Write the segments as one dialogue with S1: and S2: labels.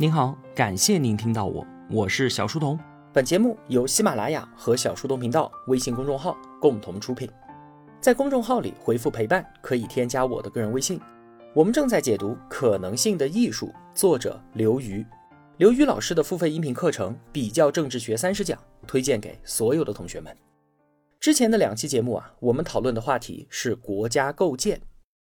S1: 您好，感谢您听到我，我是小书童。
S2: 本节目由喜马拉雅和小书童频道微信公众号共同出品。在公众号里回复“陪伴”，可以添加我的个人微信。我们正在解读《可能性的艺术》，作者刘瑜。刘瑜老师的付费音频课程《比较政治学三十讲》，推荐给所有的同学们。之前的两期节目啊，我们讨论的话题是国家构建。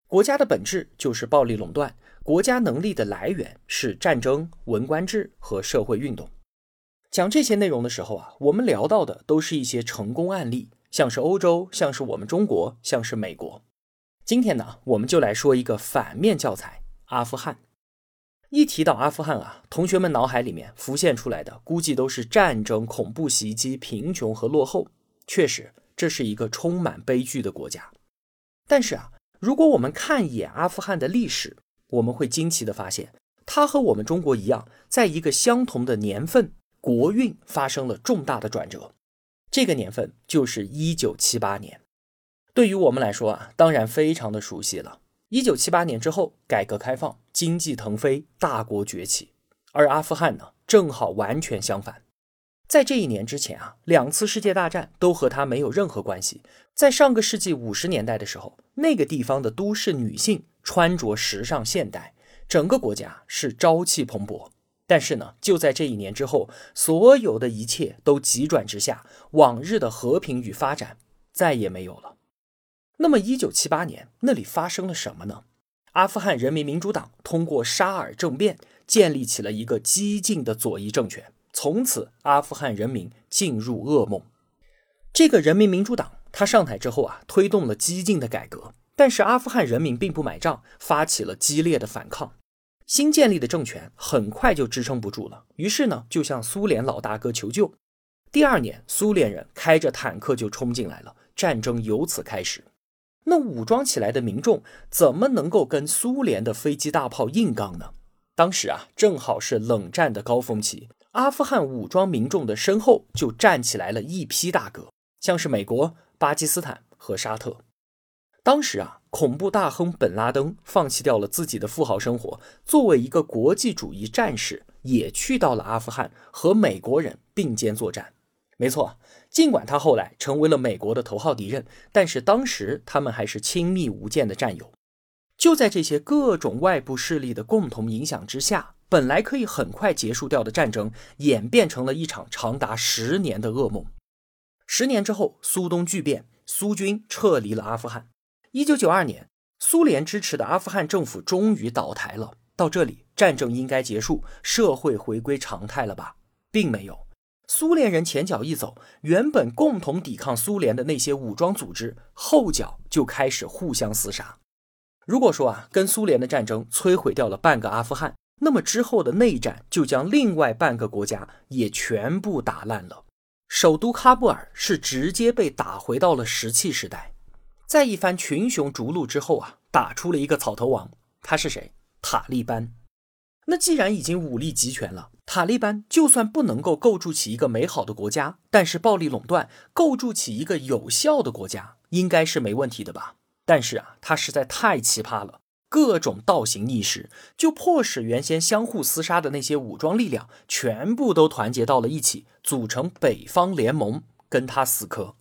S2: 国家的本质就是暴力垄断，国家能力的来源是战争、文官制和社会运动。讲这些内容的时候啊，我们聊到的都是一些成功案例，像是欧洲，像是我们中国，像是美国。今天呢，我们就来说一个反面教材——阿富汗。一提到阿富汗啊，同学们脑海里面浮现出来的估计都是战争、恐怖袭击、贫穷和落后。确实，这是一个充满悲剧的国家。但是啊。如果我们看一眼阿富汗的历史，我们会惊奇的发现，它和我们中国一样，在一个相同的年份，国运发生了重大的转折。这个年份就是一九七八年。对于我们来说啊，当然非常的熟悉了。一九七八年之后，改革开放，经济腾飞，大国崛起。而阿富汗呢，正好完全相反。在这一年之前啊，两次世界大战都和他没有任何关系。在上个世纪五十年代的时候，那个地方的都市女性穿着时尚现代，整个国家是朝气蓬勃。但是呢，就在这一年之后，所有的一切都急转直下，往日的和平与发展再也没有了。那么，一九七八年那里发生了什么呢？阿富汗人民民主党通过沙尔政变，建立起了一个激进的左翼政权。从此，阿富汗人民进入噩梦。这个人民民主党，他上台之后啊，推动了激进的改革，但是阿富汗人民并不买账，发起了激烈的反抗。新建立的政权很快就支撑不住了，于是呢，就向苏联老大哥求救。第二年，苏联人开着坦克就冲进来了，战争由此开始。那武装起来的民众怎么能够跟苏联的飞机大炮硬刚呢？当时啊，正好是冷战的高峰期。阿富汗武装民众的身后就站起来了一批大哥，像是美国、巴基斯坦和沙特。当时啊，恐怖大亨本拉登放弃掉了自己的富豪生活，作为一个国际主义战士，也去到了阿富汗和美国人并肩作战。没错，尽管他后来成为了美国的头号敌人，但是当时他们还是亲密无间的战友。就在这些各种外部势力的共同影响之下。本来可以很快结束掉的战争，演变成了一场长达十年的噩梦。十年之后，苏东剧变，苏军撤离了阿富汗。一九九二年，苏联支持的阿富汗政府终于倒台了。到这里，战争应该结束，社会回归常态了吧？并没有。苏联人前脚一走，原本共同抵抗苏联的那些武装组织，后脚就开始互相厮杀。如果说啊，跟苏联的战争摧毁掉了半个阿富汗。那么之后的内战就将另外半个国家也全部打烂了。首都喀布尔是直接被打回到了石器时代。在一番群雄逐鹿之后啊，打出了一个草头王，他是谁？塔利班。那既然已经武力集权了，塔利班就算不能够构筑起一个美好的国家，但是暴力垄断，构筑起一个有效的国家，应该是没问题的吧？但是啊，他实在太奇葩了。各种倒行逆施，就迫使原先相互厮杀的那些武装力量全部都团结到了一起，组成北方联盟，跟他死磕。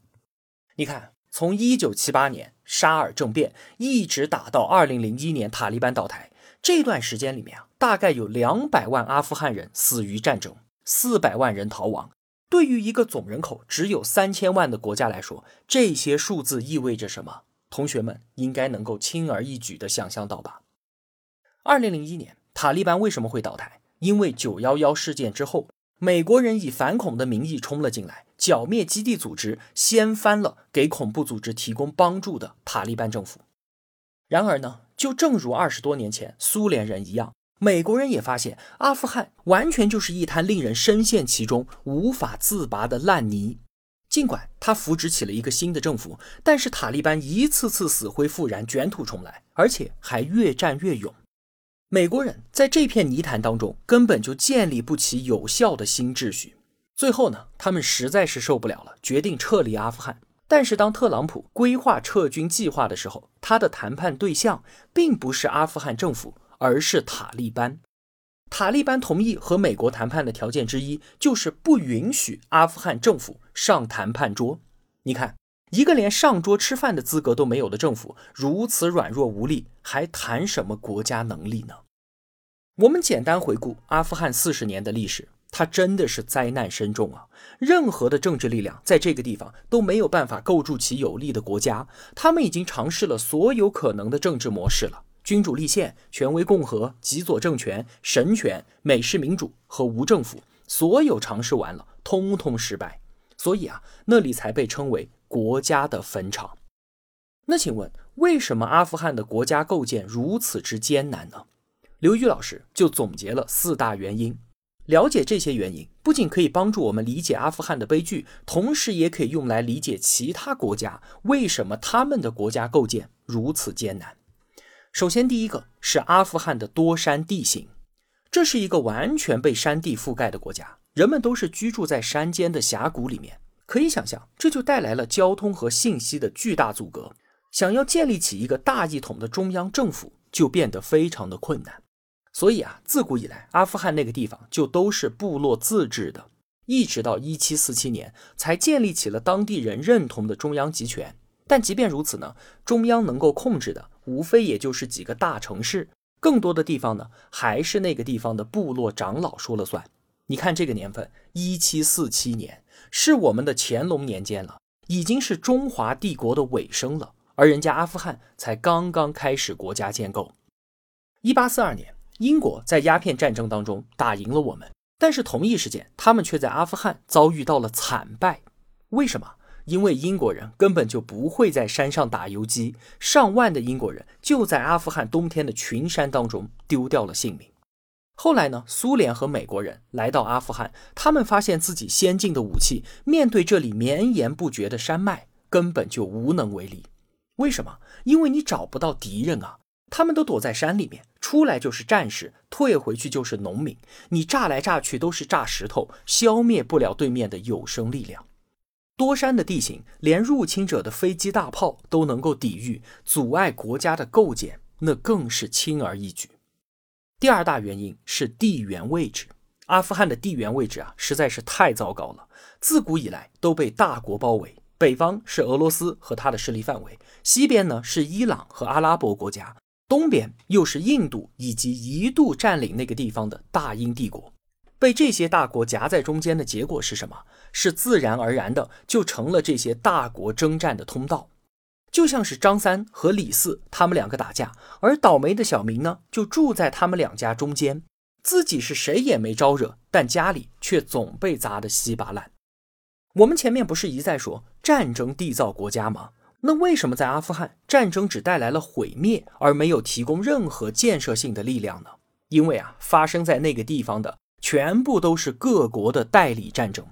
S2: 你看，从一九七八年沙尔政变一直打到二零零一年塔利班倒台，这段时间里面啊，大概有两百万阿富汗人死于战争，四百万人逃亡。对于一个总人口只有三千万的国家来说，这些数字意味着什么？同学们应该能够轻而易举地想象到吧？二零零一年，塔利班为什么会倒台？因为九幺幺事件之后，美国人以反恐的名义冲了进来，剿灭基地组织，掀翻了给恐怖组织提供帮助的塔利班政府。然而呢，就正如二十多年前苏联人一样，美国人也发现阿富汗完全就是一滩令人深陷其中、无法自拔的烂泥。尽管他扶植起了一个新的政府，但是塔利班一次次死灰复燃、卷土重来，而且还越战越勇。美国人在这片泥潭当中根本就建立不起有效的新秩序。最后呢，他们实在是受不了了，决定撤离阿富汗。但是当特朗普规划撤军计划的时候，他的谈判对象并不是阿富汗政府，而是塔利班。塔利班同意和美国谈判的条件之一，就是不允许阿富汗政府上谈判桌。你看，一个连上桌吃饭的资格都没有的政府，如此软弱无力，还谈什么国家能力呢？我们简单回顾阿富汗四十年的历史，它真的是灾难深重啊！任何的政治力量在这个地方都没有办法构筑起有力的国家，他们已经尝试了所有可能的政治模式了。君主立宪、权威共和、极左政权、神权、美式民主和无政府，所有尝试完了，通通失败。所以啊，那里才被称为国家的坟场。那请问，为什么阿富汗的国家构建如此之艰难呢？刘宇老师就总结了四大原因。了解这些原因，不仅可以帮助我们理解阿富汗的悲剧，同时也可以用来理解其他国家为什么他们的国家构建如此艰难。首先，第一个是阿富汗的多山地形，这是一个完全被山地覆盖的国家，人们都是居住在山间的峡谷里面。可以想象，这就带来了交通和信息的巨大阻隔。想要建立起一个大一统的中央政府，就变得非常的困难。所以啊，自古以来，阿富汗那个地方就都是部落自治的，一直到一七四七年才建立起了当地人认同的中央集权。但即便如此呢，中央能够控制的无非也就是几个大城市，更多的地方呢还是那个地方的部落长老说了算。你看这个年份，一七四七年是我们的乾隆年间了，已经是中华帝国的尾声了，而人家阿富汗才刚刚开始国家建构。一八四二年，英国在鸦片战争当中打赢了我们，但是同一时间，他们却在阿富汗遭遇到了惨败。为什么？因为英国人根本就不会在山上打游击，上万的英国人就在阿富汗冬天的群山当中丢掉了性命。后来呢，苏联和美国人来到阿富汗，他们发现自己先进的武器面对这里绵延不绝的山脉根本就无能为力。为什么？因为你找不到敌人啊，他们都躲在山里面，出来就是战士，退回去就是农民，你炸来炸去都是炸石头，消灭不了对面的有生力量。多山的地形，连入侵者的飞机大炮都能够抵御，阻碍国家的构建，那更是轻而易举。第二大原因是地缘位置，阿富汗的地缘位置啊，实在是太糟糕了。自古以来都被大国包围，北方是俄罗斯和它的势力范围，西边呢是伊朗和阿拉伯国家，东边又是印度以及一度占领那个地方的大英帝国。被这些大国夹在中间的结果是什么？是自然而然的就成了这些大国征战的通道，就像是张三和李四他们两个打架，而倒霉的小明呢就住在他们两家中间，自己是谁也没招惹，但家里却总被砸得稀巴烂。我们前面不是一再说战争缔造国家吗？那为什么在阿富汗战争只带来了毁灭，而没有提供任何建设性的力量呢？因为啊，发生在那个地方的。全部都是各国的代理战争，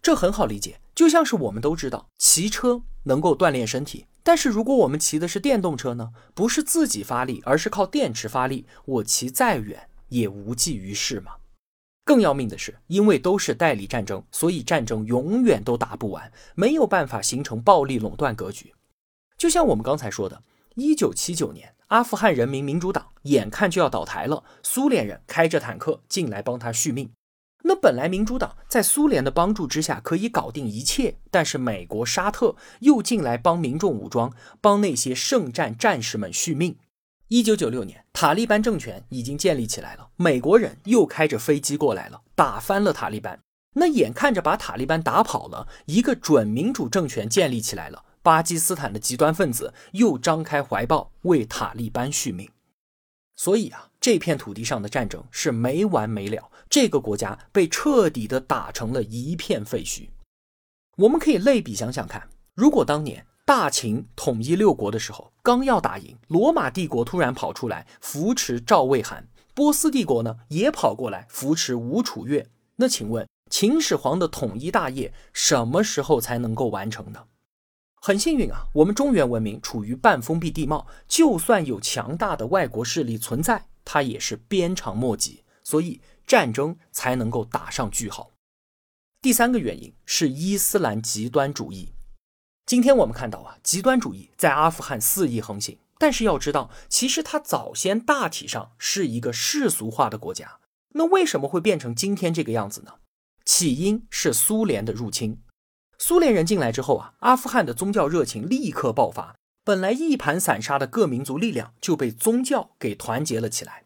S2: 这很好理解。就像是我们都知道，骑车能够锻炼身体，但是如果我们骑的是电动车呢？不是自己发力，而是靠电池发力，我骑再远也无济于事嘛。更要命的是，因为都是代理战争，所以战争永远都打不完，没有办法形成暴力垄断格局。就像我们刚才说的，一九七九年。阿富汗人民民主党眼看就要倒台了，苏联人开着坦克进来帮他续命。那本来民主党在苏联的帮助之下可以搞定一切，但是美国、沙特又进来帮民众武装，帮那些圣战战士们续命。一九九六年，塔利班政权已经建立起来了，美国人又开着飞机过来了，打翻了塔利班。那眼看着把塔利班打跑了，一个准民主政权建立起来了。巴基斯坦的极端分子又张开怀抱为塔利班续命，所以啊，这片土地上的战争是没完没了，这个国家被彻底的打成了一片废墟。我们可以类比想想看，如果当年大秦统一六国的时候，刚要打赢，罗马帝国突然跑出来扶持赵魏韩，波斯帝国呢也跑过来扶持吴楚越，那请问秦始皇的统一大业什么时候才能够完成呢？很幸运啊，我们中原文明处于半封闭地貌，就算有强大的外国势力存在，它也是鞭长莫及，所以战争才能够打上句号。第三个原因是伊斯兰极端主义。今天我们看到啊，极端主义在阿富汗肆意横行，但是要知道，其实它早先大体上是一个世俗化的国家。那为什么会变成今天这个样子呢？起因是苏联的入侵。苏联人进来之后啊，阿富汗的宗教热情立刻爆发，本来一盘散沙的各民族力量就被宗教给团结了起来。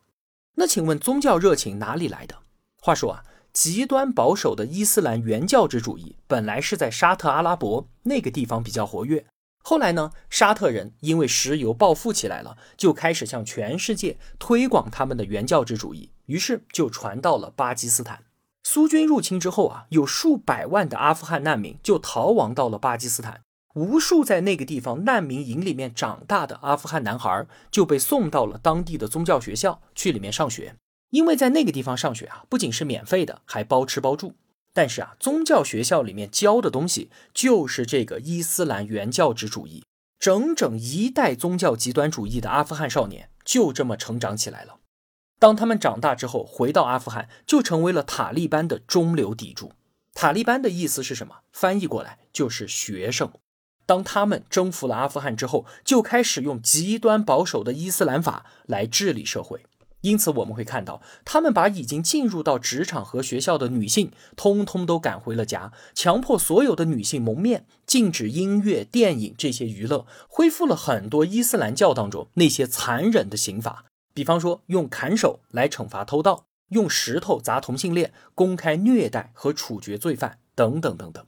S2: 那请问宗教热情哪里来的？话说啊，极端保守的伊斯兰原教旨主义本来是在沙特阿拉伯那个地方比较活跃。后来呢，沙特人因为石油暴富起来了，就开始向全世界推广他们的原教旨主义，于是就传到了巴基斯坦。苏军入侵之后啊，有数百万的阿富汗难民就逃亡到了巴基斯坦，无数在那个地方难民营里面长大的阿富汗男孩就被送到了当地的宗教学校去里面上学，因为在那个地方上学啊，不仅是免费的，还包吃包住。但是啊，宗教学校里面教的东西就是这个伊斯兰原教旨主义，整整一代宗教极端主义的阿富汗少年就这么成长起来了。当他们长大之后，回到阿富汗，就成为了塔利班的中流砥柱。塔利班的意思是什么？翻译过来就是学生。当他们征服了阿富汗之后，就开始用极端保守的伊斯兰法来治理社会。因此，我们会看到，他们把已经进入到职场和学校的女性，通通都赶回了家，强迫所有的女性蒙面，禁止音乐、电影这些娱乐，恢复了很多伊斯兰教当中那些残忍的刑法，比方说用砍手来惩罚偷盗，用石头砸同性恋，公开虐待和处决罪犯，等等等等。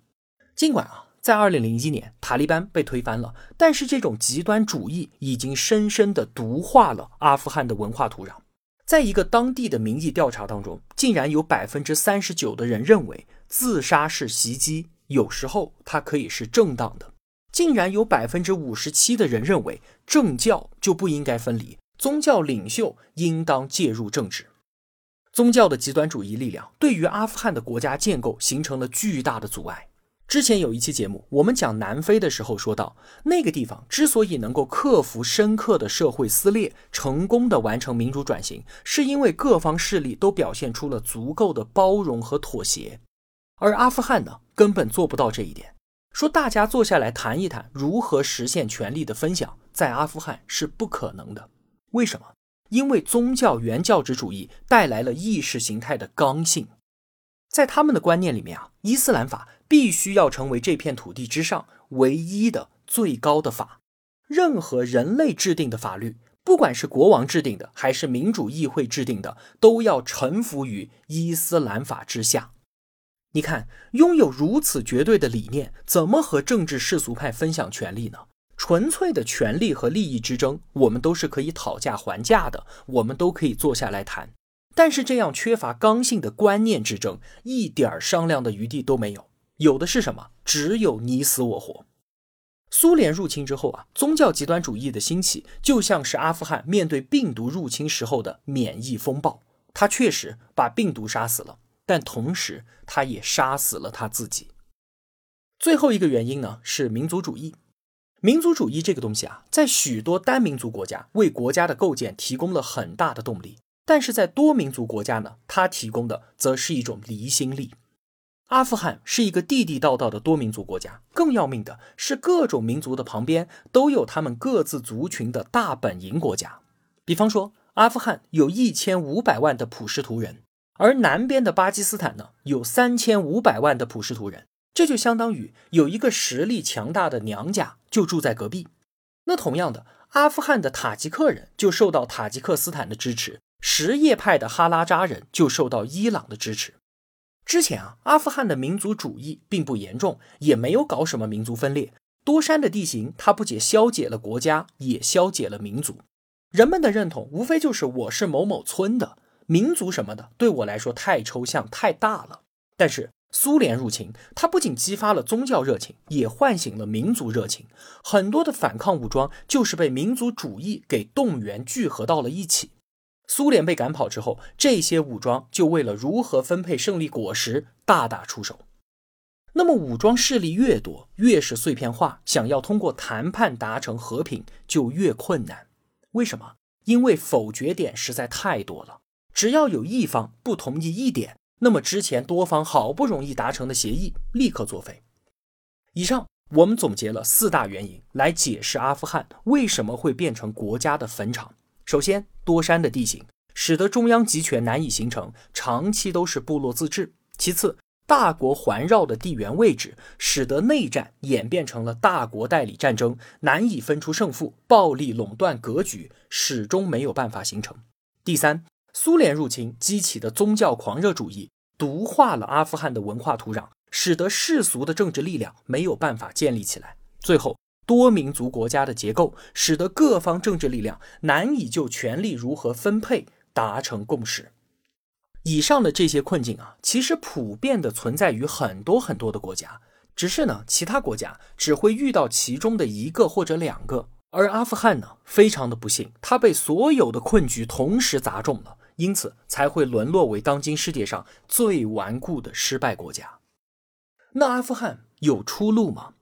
S2: 尽管啊，在二零零一年塔利班被推翻了，但是这种极端主义已经深深的毒化了阿富汗的文化土壤。在一个当地的民意调查当中，竟然有百分之三十九的人认为自杀式袭击，有时候它可以是正当的；竟然有百分之五十七的人认为政教就不应该分离，宗教领袖应当介入政治。宗教的极端主义力量对于阿富汗的国家建构形成了巨大的阻碍。之前有一期节目，我们讲南非的时候说到，那个地方之所以能够克服深刻的社会撕裂，成功的完成民主转型，是因为各方势力都表现出了足够的包容和妥协。而阿富汗呢，根本做不到这一点。说大家坐下来谈一谈如何实现权力的分享，在阿富汗是不可能的。为什么？因为宗教原教旨主义带来了意识形态的刚性。在他们的观念里面啊，伊斯兰法必须要成为这片土地之上唯一的最高的法。任何人类制定的法律，不管是国王制定的还是民主议会制定的，都要臣服于伊斯兰法之下。你看，拥有如此绝对的理念，怎么和政治世俗派分享权力呢？纯粹的权力和利益之争，我们都是可以讨价还价的，我们都可以坐下来谈。但是这样缺乏刚性的观念之争，一点商量的余地都没有。有的是什么？只有你死我活。苏联入侵之后啊，宗教极端主义的兴起，就像是阿富汗面对病毒入侵时候的免疫风暴。它确实把病毒杀死了，但同时它也杀死了他自己。最后一个原因呢，是民族主义。民族主义这个东西啊，在许多单民族国家为国家的构建提供了很大的动力。但是在多民族国家呢，它提供的则是一种离心力。阿富汗是一个地地道道的多民族国家，更要命的是，各种民族的旁边都有他们各自族群的大本营国家。比方说，阿富汗有一千五百万的普什图人，而南边的巴基斯坦呢，有三千五百万的普什图人，这就相当于有一个实力强大的娘家就住在隔壁。那同样的，阿富汗的塔吉克人就受到塔吉克斯坦的支持。什叶派的哈拉扎人就受到伊朗的支持。之前啊，阿富汗的民族主义并不严重，也没有搞什么民族分裂。多山的地形，它不仅消解了国家，也消解了民族。人们的认同无非就是我是某某村的民族什么的，对我来说太抽象太大了。但是苏联入侵，它不仅激发了宗教热情，也唤醒了民族热情。很多的反抗武装就是被民族主义给动员聚合到了一起。苏联被赶跑之后，这些武装就为了如何分配胜利果实大打出手。那么武装势力越多，越是碎片化，想要通过谈判达成和平就越困难。为什么？因为否决点实在太多了。只要有一方不同意一点，那么之前多方好不容易达成的协议立刻作废。以上我们总结了四大原因来解释阿富汗为什么会变成国家的坟场。首先，多山的地形使得中央集权难以形成，长期都是部落自治。其次，大国环绕的地缘位置，使得内战演变成了大国代理战争，难以分出胜负，暴力垄断格局始终没有办法形成。第三，苏联入侵激起的宗教狂热主义，毒化了阿富汗的文化土壤，使得世俗的政治力量没有办法建立起来。最后，多民族国家的结构，使得各方政治力量难以就权力如何分配达成共识。以上的这些困境啊，其实普遍的存在于很多很多的国家，只是呢，其他国家只会遇到其中的一个或者两个，而阿富汗呢，非常的不幸，它被所有的困局同时砸中了，因此才会沦落为当今世界上最顽固的失败国家。那阿富汗有出路吗？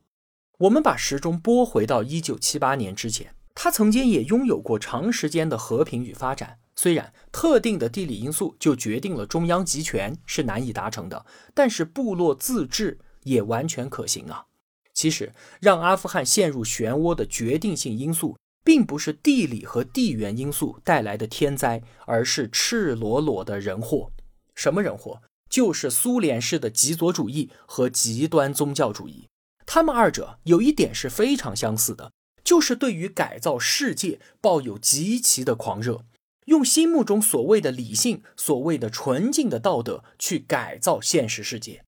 S2: 我们把时钟拨回到一九七八年之前，它曾经也拥有过长时间的和平与发展。虽然特定的地理因素就决定了中央集权是难以达成的，但是部落自治也完全可行啊。其实，让阿富汗陷入漩涡的决定性因素，并不是地理和地缘因素带来的天灾，而是赤裸裸的人祸。什么人祸？就是苏联式的极左主义和极端宗教主义。他们二者有一点是非常相似的，就是对于改造世界抱有极其的狂热。用心目中所谓的理性、所谓的纯净的道德去改造现实世界，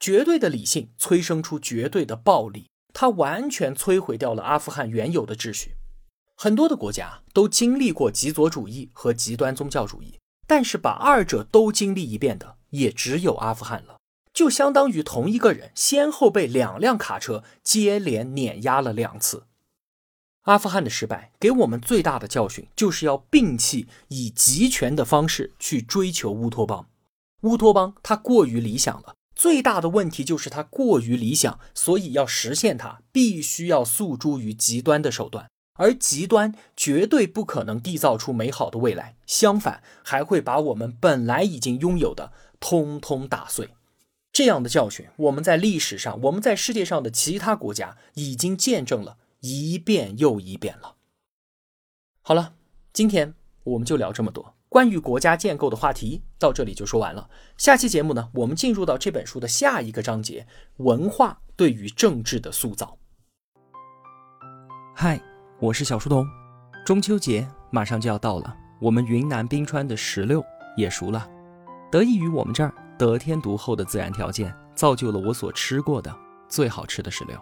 S2: 绝对的理性催生出绝对的暴力，它完全摧毁掉了阿富汗原有的秩序。很多的国家都经历过极左主义和极端宗教主义，但是把二者都经历一遍的也只有阿富汗了，就相当于同一个人先后被两辆卡车接连碾压了两次。阿富汗的失败给我们最大的教训，就是要摒弃以集权的方式去追求乌托邦。乌托邦它过于理想了，最大的问题就是它过于理想，所以要实现它，必须要诉诸于极端的手段，而极端绝对不可能缔造出美好的未来，相反还会把我们本来已经拥有的通通打碎。这样的教训，我们在历史上，我们在世界上的其他国家已经见证了。一遍又一遍了。好了，今天我们就聊这么多。关于国家建构的话题到这里就说完了。下期节目呢，我们进入到这本书的下一个章节——文化对于政治的塑造。
S1: 嗨，我是小书童。中秋节马上就要到了，我们云南冰川的石榴也熟了。得益于我们这儿得天独厚的自然条件，造就了我所吃过的最好吃的石榴。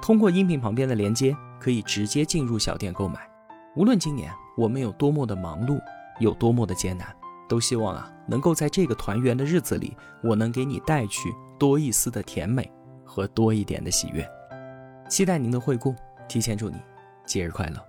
S1: 通过音频旁边的连接，可以直接进入小店购买。无论今年我们有多么的忙碌，有多么的艰难，都希望啊，能够在这个团圆的日子里，我能给你带去多一丝的甜美和多一点的喜悦。期待您的惠顾，提前祝你节日快乐。